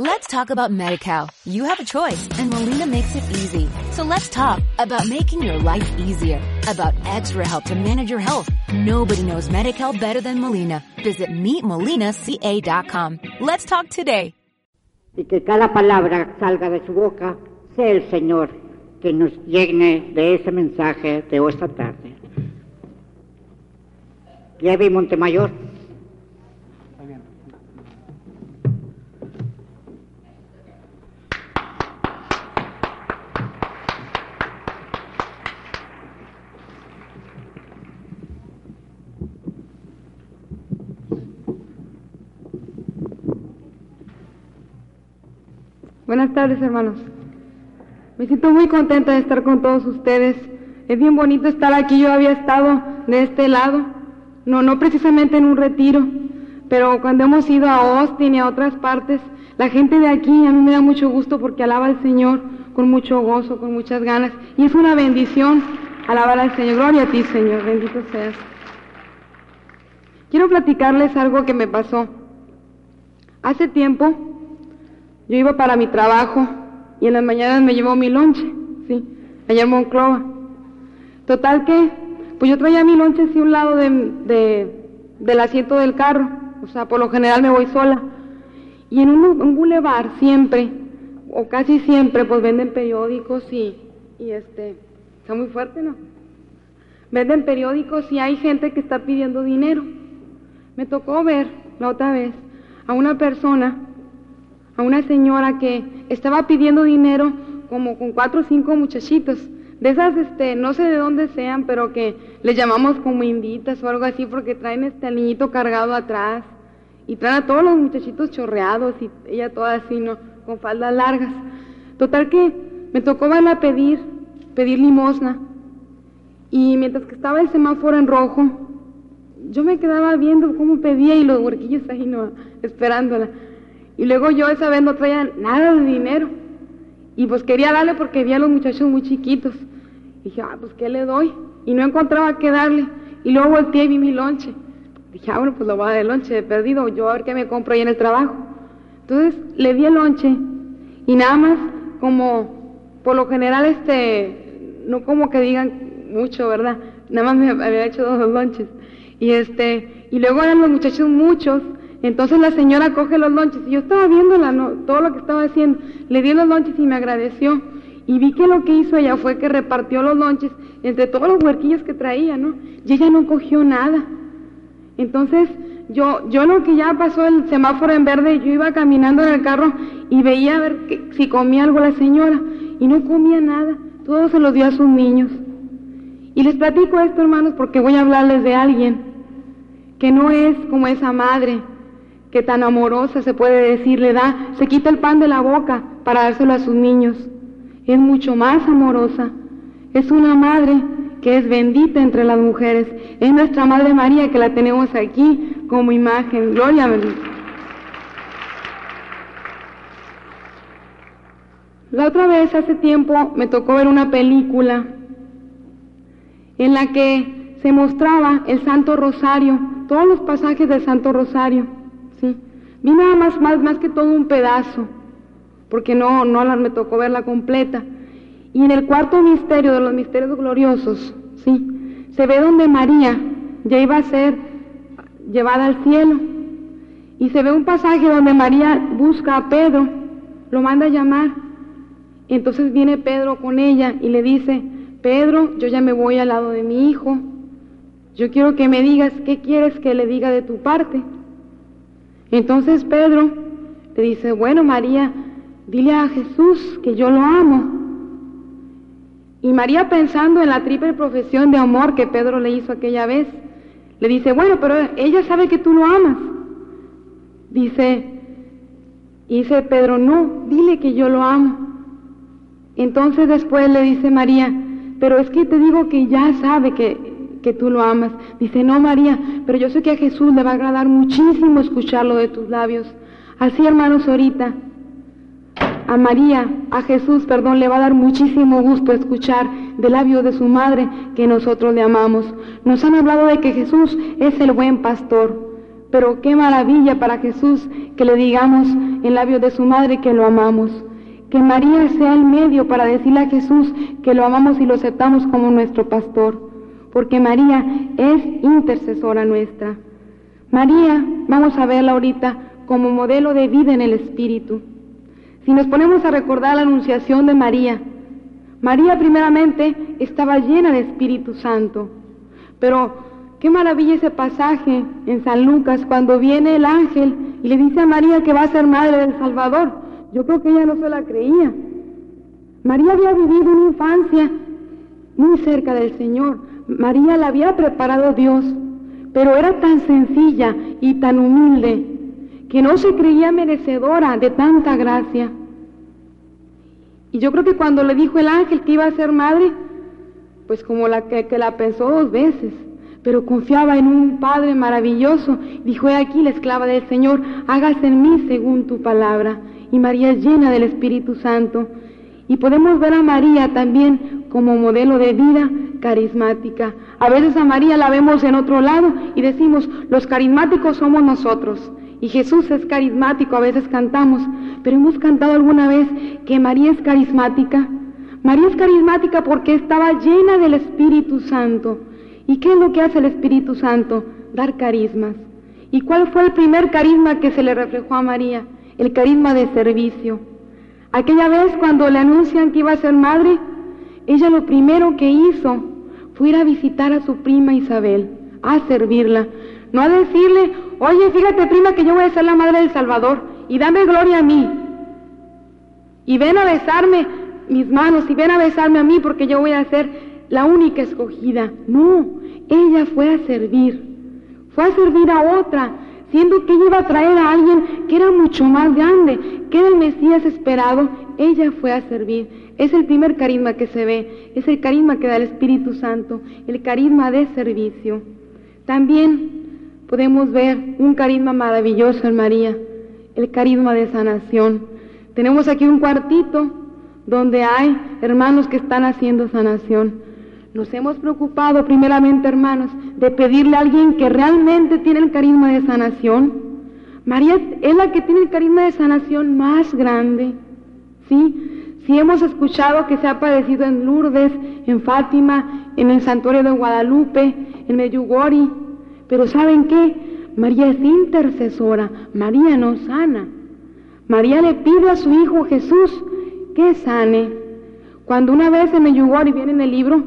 Let's talk about MediCal. You have a choice and Molina makes it easy. So let's talk about making your life easier, about extra help to manage your health. Nobody knows MediCal better than Molina. Visit meetmolinaca.com. Let's talk today. Y que cada palabra salga de su boca sea el Señor que nos llene de ese mensaje de esta tarde. Lleve Montemayor. Buenas tardes, hermanos. Me siento muy contenta de estar con todos ustedes. Es bien bonito estar aquí. Yo había estado de este lado, no, no precisamente en un retiro, pero cuando hemos ido a Austin y a otras partes, la gente de aquí a mí me da mucho gusto porque alaba al Señor con mucho gozo, con muchas ganas. Y es una bendición alabar al Señor. Gloria a ti, Señor. Bendito seas. Quiero platicarles algo que me pasó. Hace tiempo yo iba para mi trabajo y en las mañanas me llevó mi lonche, sí, allá en Monclova. Total que, pues yo traía mi lonche así a un lado de, del asiento del carro, o sea, por lo general me voy sola. Y en un, un bulevar siempre, o casi siempre, pues venden periódicos y, y este, está muy fuerte, ¿no? Venden periódicos y hay gente que está pidiendo dinero. Me tocó ver la otra vez a una persona a una señora que estaba pidiendo dinero como con cuatro o cinco muchachitos. De esas, este, no sé de dónde sean, pero que les llamamos como inditas o algo así porque traen este niñito cargado atrás y traen a todos los muchachitos chorreados y ella toda así, ¿no? Con faldas largas. Total que me tocó verla pedir, pedir limosna. Y mientras que estaba el semáforo en rojo, yo me quedaba viendo cómo pedía y los huerquillos ahí, ¿no? Esperándola. Y luego yo esa vez no traía nada de dinero. Y pues quería darle porque vi a los muchachos muy chiquitos. Y dije, ah, pues ¿qué le doy? Y no encontraba qué darle. Y luego volteé y vi mi lonche. Dije, ah, bueno, pues lo voy a dar de lonche, he perdido. Yo a ver qué me compro ahí en el trabajo. Entonces le di el lonche. Y nada más, como por lo general, este, no como que digan mucho, ¿verdad? Nada más me había hecho dos lonches. Y este, y luego eran los muchachos muchos. Entonces la señora coge los lonches y yo estaba viendo todo lo que estaba haciendo. Le di los lonches y me agradeció. Y vi que lo que hizo ella fue que repartió los lonches entre todos los huerquillos que traía, ¿no? Y ella no cogió nada. Entonces yo, yo lo que ya pasó el semáforo en verde, yo iba caminando en el carro y veía a ver si comía algo la señora. Y no comía nada. Todo se lo dio a sus niños. Y les platico esto, hermanos, porque voy a hablarles de alguien que no es como esa madre que tan amorosa se puede decir, le da, se quita el pan de la boca para dárselo a sus niños. Es mucho más amorosa. Es una madre que es bendita entre las mujeres. Es nuestra Madre María que la tenemos aquí como imagen. Gloria a Dios. La otra vez, hace tiempo, me tocó ver una película en la que se mostraba el Santo Rosario, todos los pasajes del Santo Rosario. Vi nada más, más, más que todo un pedazo, porque no, no me tocó verla completa. Y en el cuarto misterio de los misterios gloriosos, sí, se ve donde María ya iba a ser llevada al cielo. Y se ve un pasaje donde María busca a Pedro, lo manda a llamar. Y entonces viene Pedro con ella y le dice, Pedro, yo ya me voy al lado de mi hijo. Yo quiero que me digas qué quieres que le diga de tu parte. Entonces Pedro le dice, bueno María, dile a Jesús que yo lo amo. Y María pensando en la triple profesión de amor que Pedro le hizo aquella vez, le dice, bueno, pero ella sabe que tú lo amas. Dice, dice Pedro, no, dile que yo lo amo. Entonces después le dice María, pero es que te digo que ya sabe que que tú lo amas. Dice, no María, pero yo sé que a Jesús le va a agradar muchísimo escucharlo de tus labios. Así, hermanos, ahorita, a María, a Jesús, perdón, le va a dar muchísimo gusto escuchar del labio de su madre que nosotros le amamos. Nos han hablado de que Jesús es el buen pastor, Pero qué maravilla para Jesús que le digamos en labios de su madre que lo amamos. Que María sea el medio para decirle a Jesús que lo amamos y lo aceptamos como nuestro pastor. Porque María es intercesora nuestra. María, vamos a verla ahorita como modelo de vida en el Espíritu. Si nos ponemos a recordar la anunciación de María, María primeramente estaba llena de Espíritu Santo, pero qué maravilla ese pasaje en San Lucas cuando viene el ángel y le dice a María que va a ser madre del Salvador. Yo creo que ella no se la creía. María había vivido una infancia muy cerca del Señor. María la había preparado Dios, pero era tan sencilla y tan humilde que no se creía merecedora de tanta gracia. Y yo creo que cuando le dijo el ángel que iba a ser madre, pues como la que, la pensó dos veces, pero confiaba en un Padre maravilloso. Dijo, he aquí la esclava del Señor, hágase en mí según tu palabra. Y María es llena del Espíritu Santo. Y podemos ver a María también como modelo de vida carismática. A veces a María la vemos en otro lado y decimos, los carismáticos somos nosotros. Y Jesús es carismático, a veces cantamos, pero hemos cantado alguna vez que María es carismática. María es carismática porque estaba llena del Espíritu Santo. ¿Y qué es lo que hace el Espíritu Santo? Dar carismas. ¿Y cuál fue el primer carisma que se le reflejó a María? El carisma de servicio. Aquella vez cuando le anuncian que iba a ser madre, ella lo primero que hizo fue ir a visitar a su prima Isabel, a servirla. No a decirle, oye, fíjate prima que yo voy a ser la madre del Salvador y dame gloria a mí. Y ven a besarme mis manos y ven a besarme a mí porque yo voy a ser la única escogida. No, ella fue a servir. Fue a servir a otra, siendo que ella iba a traer a alguien que era mucho más grande, que era el Mesías esperado. Ella fue a servir. Es el primer carisma que se ve, es el carisma que da el Espíritu Santo, el carisma de servicio. También podemos ver un carisma maravilloso en María, el carisma de sanación. Tenemos aquí un cuartito donde hay hermanos que están haciendo sanación. Nos hemos preocupado primeramente, hermanos, de pedirle a alguien que realmente tiene el carisma de sanación. María es la que tiene el carisma de sanación más grande. ¿Sí? Si hemos escuchado que se ha padecido en Lourdes, en Fátima, en el santuario de Guadalupe, en Medjugorje, pero ¿saben qué? María es intercesora, María no sana. María le pide a su Hijo Jesús que sane. Cuando una vez en y viene en el libro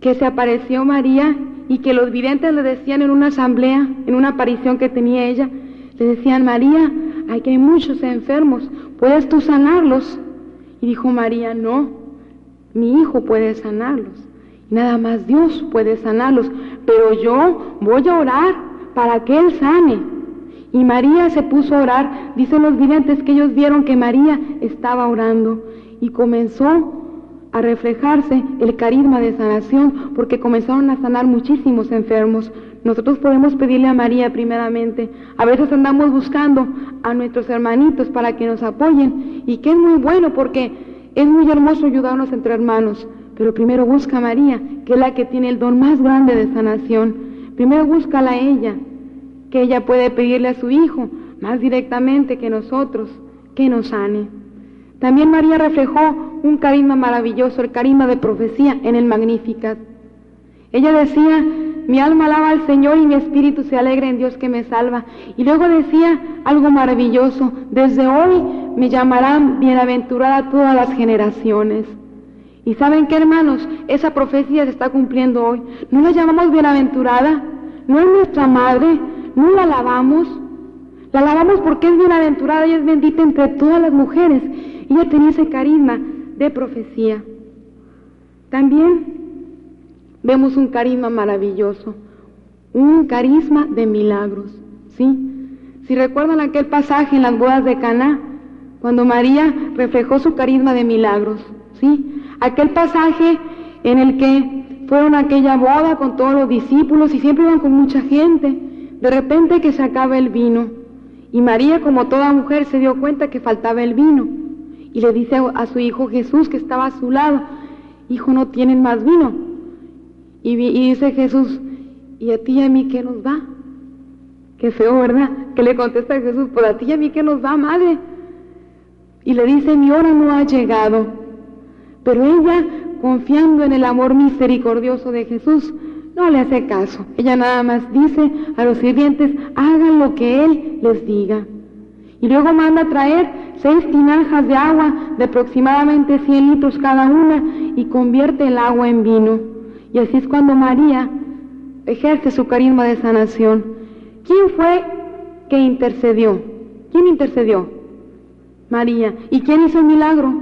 que se apareció María y que los videntes le decían en una asamblea, en una aparición que tenía ella, le decían, María, aquí hay muchos enfermos, ¿puedes tú sanarlos? Y dijo María, no, mi hijo puede sanarlos. Nada más Dios puede sanarlos, pero yo voy a orar para que Él sane. Y María se puso a orar. Dicen los videntes que ellos vieron que María estaba orando y comenzó a reflejarse el carisma de sanación porque comenzaron a sanar muchísimos enfermos. Nosotros podemos pedirle a María primeramente. A veces andamos buscando a nuestros hermanitos para que nos apoyen y que es muy bueno porque es muy hermoso ayudarnos entre hermanos. Pero primero busca a María, que es la que tiene el don más grande de sanación. Primero búscala a ella, que ella puede pedirle a su Hijo más directamente que nosotros, que nos sane. También María reflejó un carisma maravilloso, el carisma de profecía en el Magnificat. Ella decía, mi alma alaba al Señor y mi espíritu se alegra en Dios que me salva. Y luego decía algo maravilloso, desde hoy me llamarán bienaventurada todas las generaciones. Y saben qué, hermanos, esa profecía se está cumpliendo hoy. No la llamamos bienaventurada, no es nuestra madre, no la alabamos. La alabamos porque es bienaventurada y es bendita entre todas las mujeres. Ella tenía ese carisma de profecía. También vemos un carisma maravilloso, un carisma de milagros, ¿sí? Si recuerdan aquel pasaje en las bodas de Caná, cuando María reflejó su carisma de milagros, ¿sí? Aquel pasaje en el que fueron a aquella boda con todos los discípulos y siempre iban con mucha gente. De repente que se acaba el vino. Y María, como toda mujer, se dio cuenta que faltaba el vino. Y le dice a su hijo Jesús, que estaba a su lado, hijo, no tienen más vino. Y, dice Jesús, ¿y a ti y a mí qué nos va? Qué feo, ¿verdad? Que le contesta Jesús, por a ti y a mí que nos da, madre. Y le dice, mi hora no ha llegado. Pero ella, confiando en el amor misericordioso de Jesús, no le hace caso. Ella nada más dice a los sirvientes, hagan lo que Él les diga. Y luego manda a traer seis tinajas de agua de aproximadamente 100 litros cada una y convierte el agua en vino. Y así es cuando María ejerce su carisma de sanación. ¿Quién fue que intercedió? ¿Quién intercedió? María. ¿Y quién hizo el milagro?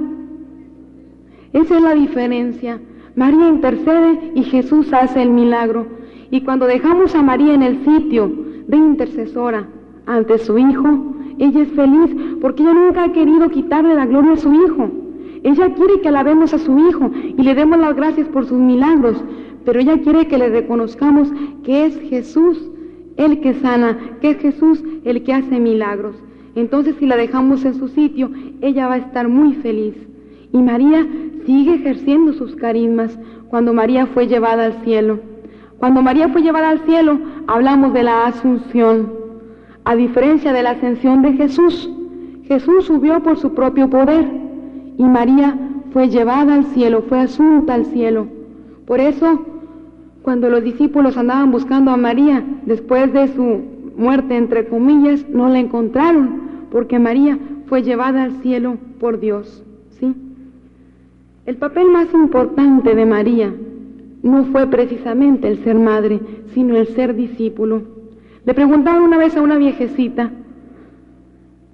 Esa es la diferencia. María intercede y Jesús hace el milagro. Y cuando dejamos a María en el sitio de intercesora ante su Hijo, ella es feliz porque ella nunca ha querido quitarle la gloria a su Hijo. Ella quiere que alabemos a su Hijo y le demos las gracias por sus milagros, pero ella quiere que le reconozcamos que es Jesús el que sana, que es Jesús el que hace milagros. Entonces si la dejamos en su sitio, ella va a estar muy feliz. Y María sigue ejerciendo sus carismas cuando María fue llevada al cielo. Cuando María fue llevada al cielo, hablamos de la asunción. A diferencia de la ascensión de Jesús, Jesús subió por su propio poder y María fue llevada al cielo, fue asunta al cielo. Por eso, cuando los discípulos andaban buscando a María después de su muerte, entre comillas, no la encontraron, porque María fue llevada al cielo por Dios. ¿sí? El papel más importante de María no fue precisamente el ser madre, sino el ser discípulo. Le preguntaban una vez a una viejecita,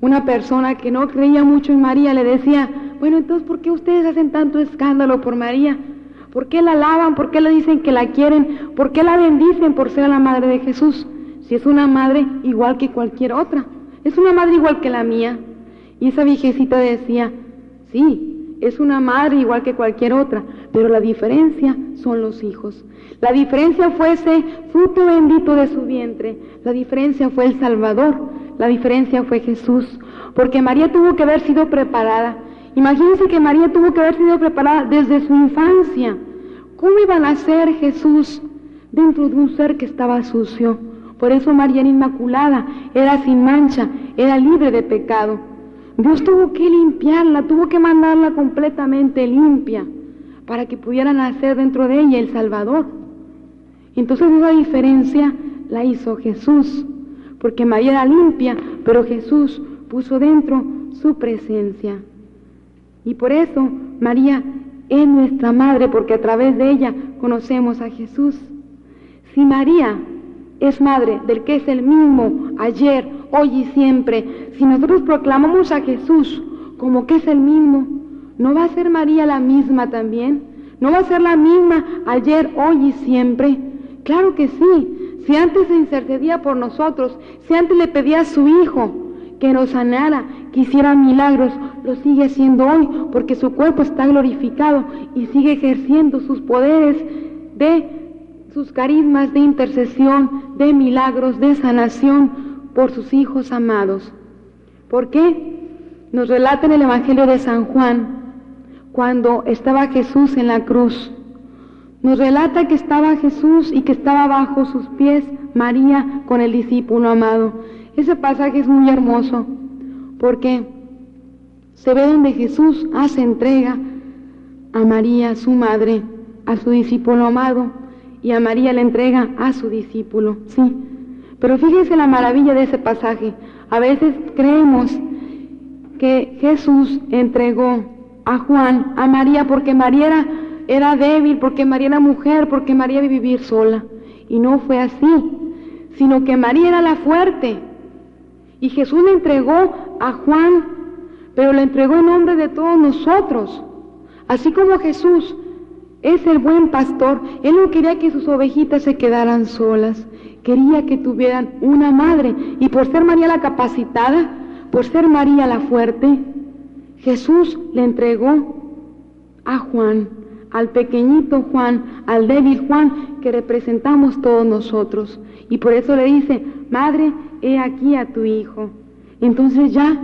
una persona que no creía mucho en María, le decía, bueno, entonces, ¿por qué ustedes hacen tanto escándalo por María? ¿Por qué la alaban? ¿Por qué le dicen que la quieren? ¿Por qué la bendicen por ser la madre de Jesús? Si es una madre igual que cualquier otra. Es una madre igual que la mía. Y esa viejecita decía, sí, es una madre igual que cualquier otra, pero la diferencia son los hijos. La diferencia fue ese fruto bendito de su vientre. La diferencia fue el Salvador. La diferencia fue Jesús. Porque María tuvo que haber sido preparada. Imagínense que María tuvo que haber sido preparada desde su infancia. ¿Cómo iba a nacer Jesús dentro de un ser que estaba sucio? Por eso María era inmaculada, era sin mancha, era libre de pecado. Dios tuvo que limpiarla, tuvo que mandarla completamente limpia para que pudiera nacer dentro de ella el Salvador. Entonces esa diferencia la hizo Jesús, porque María era limpia, pero Jesús puso dentro su presencia. Y por eso María es nuestra madre, porque a través de ella conocemos a Jesús. Si María es madre del que es el mismo ayer, hoy y siempre, si nosotros proclamamos a Jesús como que es el mismo, ¿no va a ser María la misma también? ¿No va a ser la misma ayer, hoy y siempre? Claro que sí. Si antes se intercedía por nosotros, si antes le pedía a su Hijo que nos sanara, que hiciera milagros, lo sigue haciendo hoy porque su cuerpo está glorificado y sigue ejerciendo sus poderes de sus carismas de intercesión, de milagros, de sanación por sus hijos amados. ¿Por qué? Nos relata en el Evangelio de San Juan, cuando estaba Jesús en la cruz. Nos relata que estaba Jesús y que estaba bajo sus pies María con el discípulo amado. Ese pasaje es muy hermoso porque se ve donde Jesús hace entrega a María, su madre, a su discípulo amado y a María le entrega a su discípulo, sí. Pero fíjense la maravilla de ese pasaje. A veces creemos que Jesús entregó a Juan, a María, porque María era, era débil, porque María era mujer, porque María iba a vivir sola. Y no fue así, sino que María era la fuerte. Y Jesús le entregó a Juan, pero le entregó en nombre de todos nosotros. Así como Jesús es el buen pastor. Él no quería que sus ovejitas se quedaran solas. Quería que tuvieran una madre. Y por ser María la capacitada, por ser María la fuerte, Jesús le entregó a Juan, al pequeñito Juan, al débil Juan que representamos todos nosotros. Y por eso le dice, Madre, he aquí a tu hijo. Entonces ya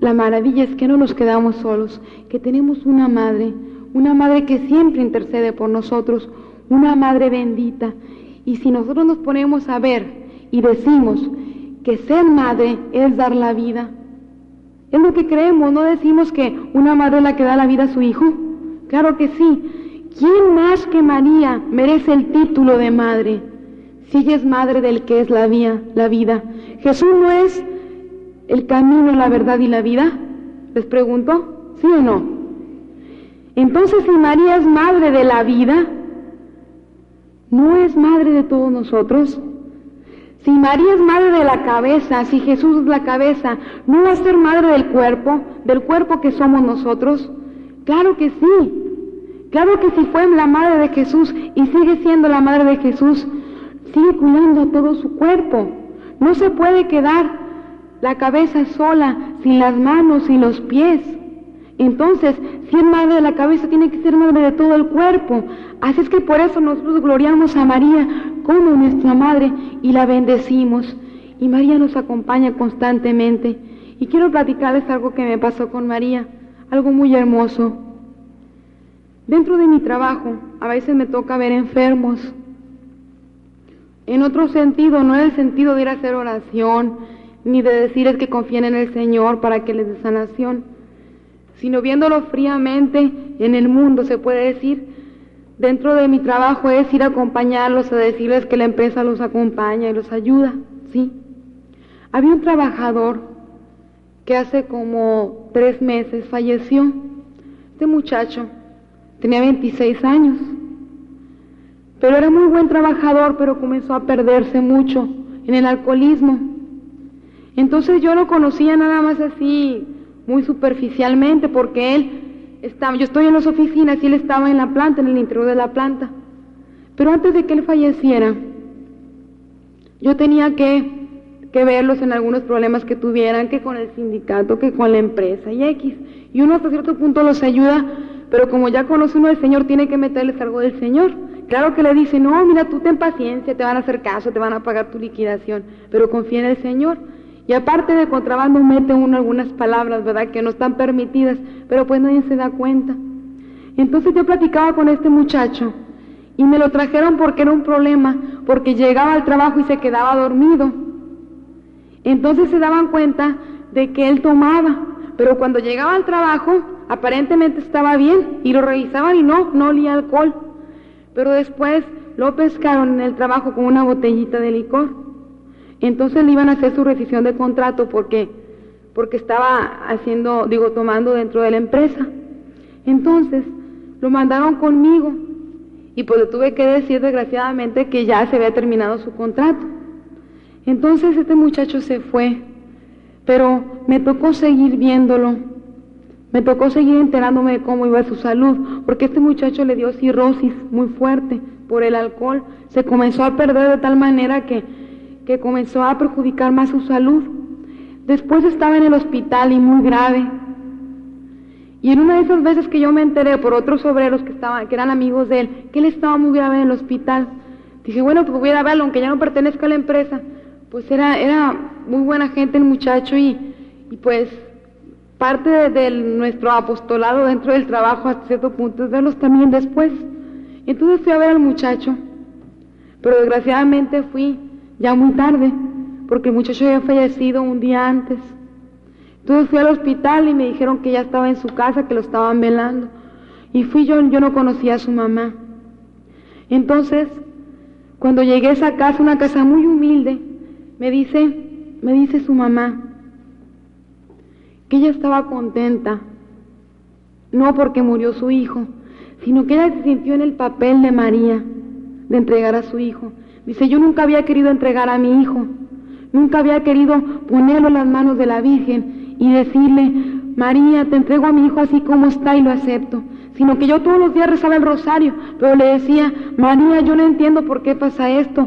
la maravilla es que no nos quedamos solos, que tenemos una madre, una madre que siempre intercede por nosotros, una madre bendita. Y si nosotros nos ponemos a ver y decimos, que ser madre es dar la vida. Es lo que creemos, no decimos que una madre es la que da la vida a su hijo. Claro que sí. ¿Quién más que María merece el título de madre? Si ella es madre del que es la vida, la vida. Jesús no es el camino, la verdad y la vida. Les pregunto, ¿sí o no? Entonces, si María es madre de la vida, ¿no es madre de todos nosotros? Si María es madre de la cabeza, si Jesús es la cabeza, ¿no va a ser madre del cuerpo, del cuerpo que somos nosotros? Claro que sí. Claro que si fue la madre de Jesús y sigue siendo la madre de Jesús, sigue cuidando todo su cuerpo. No se puede quedar la cabeza sola, sin las manos, y los pies. Entonces, si es madre de la cabeza, tiene que ser madre de todo el cuerpo. Así es que por eso nosotros gloriamos a María como nuestra madre y la bendecimos. Y María nos acompaña constantemente. Y quiero platicarles algo que me pasó con María, algo muy hermoso. Dentro de mi trabajo, a veces me toca ver enfermos. En otro sentido, no en el sentido de ir a hacer oración, ni de decirles que confíen en el Señor para que les dé sanación, sino viéndolo fríamente en el mundo, se puede decir, dentro de mi trabajo es ir a acompañarlos, a decirles que la empresa los acompaña y los ayuda, ¿sí? Había un trabajador que hace como tres meses falleció. Este muchacho tenía 26 años, pero era muy buen trabajador, pero comenzó a perderse mucho en el alcoholismo. Entonces yo lo conocía nada más así, muy superficialmente, porque él estaba, yo estoy en las oficinas y él estaba en la planta, en el interior de la planta. Pero antes de que él falleciera, yo tenía que, que verlos en algunos problemas que tuvieran, que con el sindicato, que con la empresa y X. Y uno hasta cierto punto los ayuda, pero como ya conoce uno al Señor, tiene que meterles algo del Señor. Claro que le dice, no, mira, tú ten paciencia, te van a hacer caso, te van a pagar tu liquidación, pero confía en el Señor. Y aparte de contrabando mete uno algunas palabras, ¿verdad? Que no están permitidas, pero pues nadie se da cuenta. Entonces yo platicaba con este muchacho y me lo trajeron porque era un problema, porque llegaba al trabajo y se quedaba dormido. Entonces se daban cuenta de que él tomaba, pero cuando llegaba al trabajo aparentemente estaba bien y lo revisaban y no, no olía alcohol. Pero después lo pescaron en el trabajo con una botellita de licor. Entonces le iban a hacer su rescisión de contrato porque, porque estaba haciendo, digo, tomando dentro de la empresa. Entonces lo mandaron conmigo y pues tuve que decir desgraciadamente que ya se había terminado su contrato. Entonces este muchacho se fue, pero me tocó seguir viéndolo, me tocó seguir enterándome de cómo iba su salud, porque este muchacho le dio cirrosis muy fuerte por el alcohol, se comenzó a perder de tal manera que que comenzó a perjudicar más su salud. Después estaba en el hospital y muy grave. Y en una de esas veces que yo me enteré por otros obreros que estaban, que eran amigos de él, que él estaba muy grave en el hospital, dije, bueno, pues voy a verlo, aunque ya no pertenezca a la empresa. Pues era, era muy buena gente el muchacho y, y pues parte de, nuestro apostolado dentro del trabajo hasta cierto punto es verlos también después. Entonces fui a ver al muchacho, pero desgraciadamente fui ya muy tarde, porque el muchacho había fallecido un día antes. Entonces fui al hospital y me dijeron que ya estaba en su casa, que lo estaban velando. Y fui yo, yo no conocía a su mamá. Entonces, cuando llegué a esa casa, una casa muy humilde, me dice, me dice su mamá que ella estaba contenta, no porque murió su hijo, sino que ella se sintió en el papel de María, de entregar a su hijo. Dice, yo nunca había querido entregar a mi hijo, nunca había querido ponerlo en las manos de la Virgen y decirle, María, te entrego a mi hijo así como está y lo acepto. Sino que yo todos los días rezaba el rosario, pero le decía, María, yo no entiendo por qué pasa esto.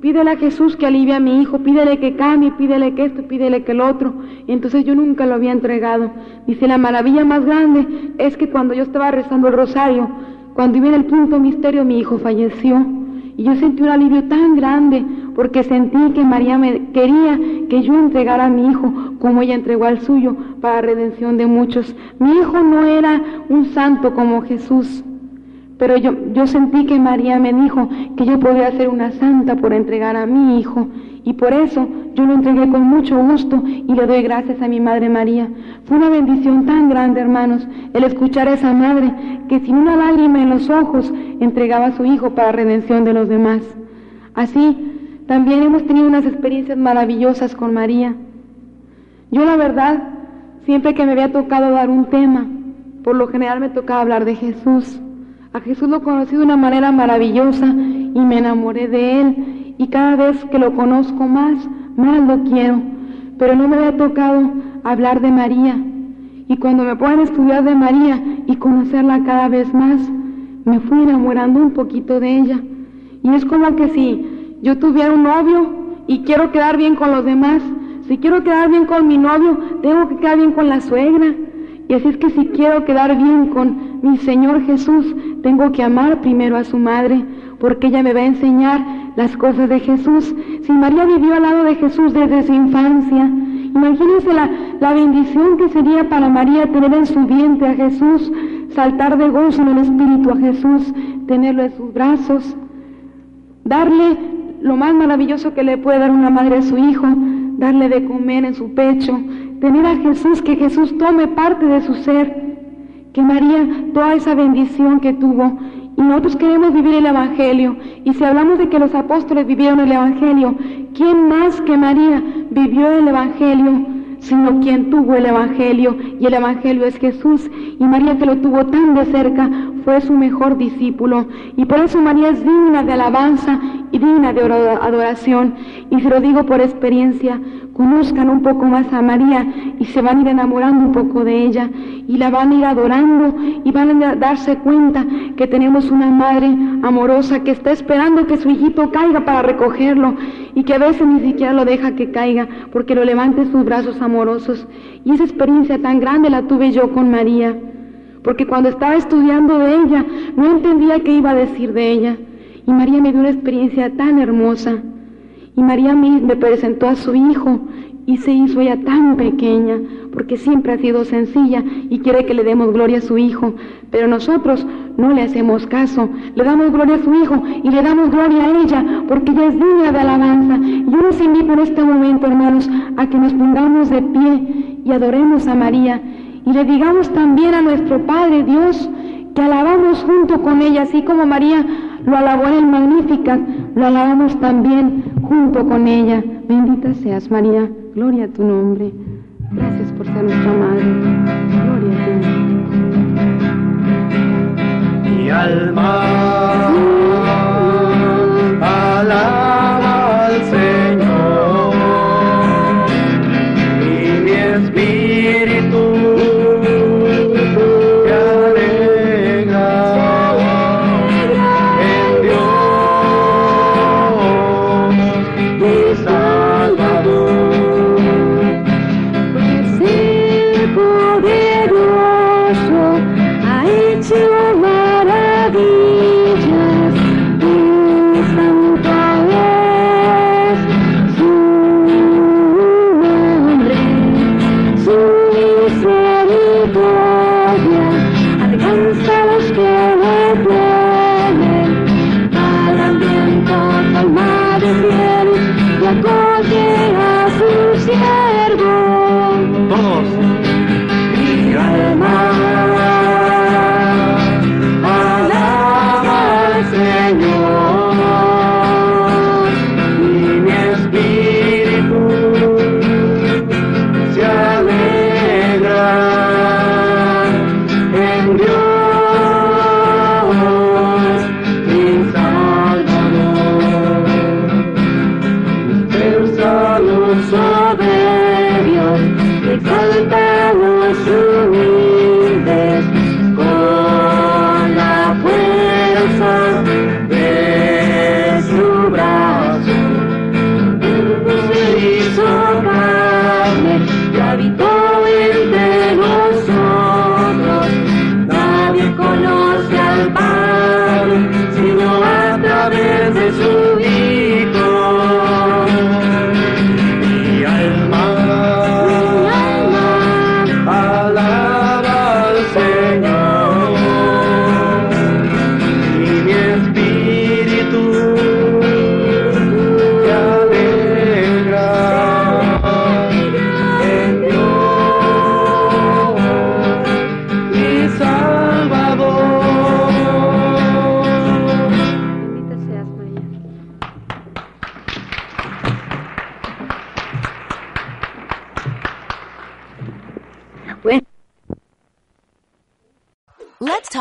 Pídele a Jesús que alivie a mi hijo, pídele que cambie, pídele que esto, pídele que el otro. Y entonces yo nunca lo había entregado. Dice, la maravilla más grande es que cuando yo estaba rezando el rosario, cuando iba en el punto misterio, mi hijo falleció. Y yo sentí un alivio tan grande porque sentí que María me quería que yo entregara a mi hijo como ella entregó al suyo para redención de muchos. Mi hijo no era un santo como Jesús, pero yo, yo sentí que María me dijo que yo podía ser una santa por entregar a mi hijo. Y por eso yo lo entregué con mucho gusto y le doy gracias a mi Madre María. Fue una bendición tan grande, hermanos, el escuchar a esa madre que sin una lágrima en los ojos entregaba a su hijo para redención de los demás. Así, también hemos tenido unas experiencias maravillosas con María. Yo la verdad, siempre que me había tocado dar un tema, por lo general me tocaba hablar de Jesús. A Jesús lo conocí de una manera maravillosa y me enamoré de Él. Y cada vez que lo conozco más, más lo quiero. Pero no me había tocado hablar de María. Y cuando me puedan estudiar de María y conocerla cada vez más, me fui enamorando un poquito de ella. Y es como que si yo tuviera un novio y quiero quedar bien con los demás, si quiero quedar bien con mi novio, tengo que quedar bien con la suegra. Y así es que si quiero quedar bien con mi Señor Jesús, tengo que amar primero a su madre, porque ella me va a enseñar las cosas de Jesús. Si María vivió al lado de Jesús desde su infancia, imagínense la, la bendición que sería para María tener en su vientre a Jesús, saltar de gozo en el Espíritu a Jesús, tenerlo en sus brazos, darle lo más maravilloso que le puede dar una madre a su hijo, darle de comer en su pecho, tener a Jesús, que Jesús tome parte de su ser, que María toda esa bendición que tuvo. Y nosotros queremos vivir el Evangelio. Y si hablamos de que los apóstoles vivieron el Evangelio, ¿quién más que María vivió el Evangelio? sino quien tuvo el Evangelio, y el Evangelio es Jesús, y María que lo tuvo tan de cerca fue su mejor discípulo, y por eso María es digna de alabanza y digna de adoración, y se lo digo por experiencia, conozcan un poco más a María y se van a ir enamorando un poco de ella y la van a ir adorando y van a darse cuenta que tenemos una madre amorosa que está esperando que su hijito caiga para recogerlo y que a veces ni siquiera lo deja que caiga porque lo levante sus brazos amorosos. Y esa experiencia tan grande la tuve yo con María, porque cuando estaba estudiando de ella no entendía qué iba a decir de ella. Y María me dio una experiencia tan hermosa. Y María me presentó a su hijo y se hizo ella tan pequeña, porque siempre ha sido sencilla y quiere que le demos gloria a su hijo. Pero nosotros no le hacemos caso, le damos gloria a su hijo y le damos gloria a ella, porque ella es digna de alabanza. Yo los invito en este momento, hermanos, a que nos pongamos de pie y adoremos a María y le digamos también a nuestro Padre Dios que alabamos junto con ella, así como María lo alabó en el Magnificat, lo alabamos también junto con ella. Bendita seas, María, gloria a tu nombre. Gracias por ser nuestra madre. Gloria a ti. Mi alma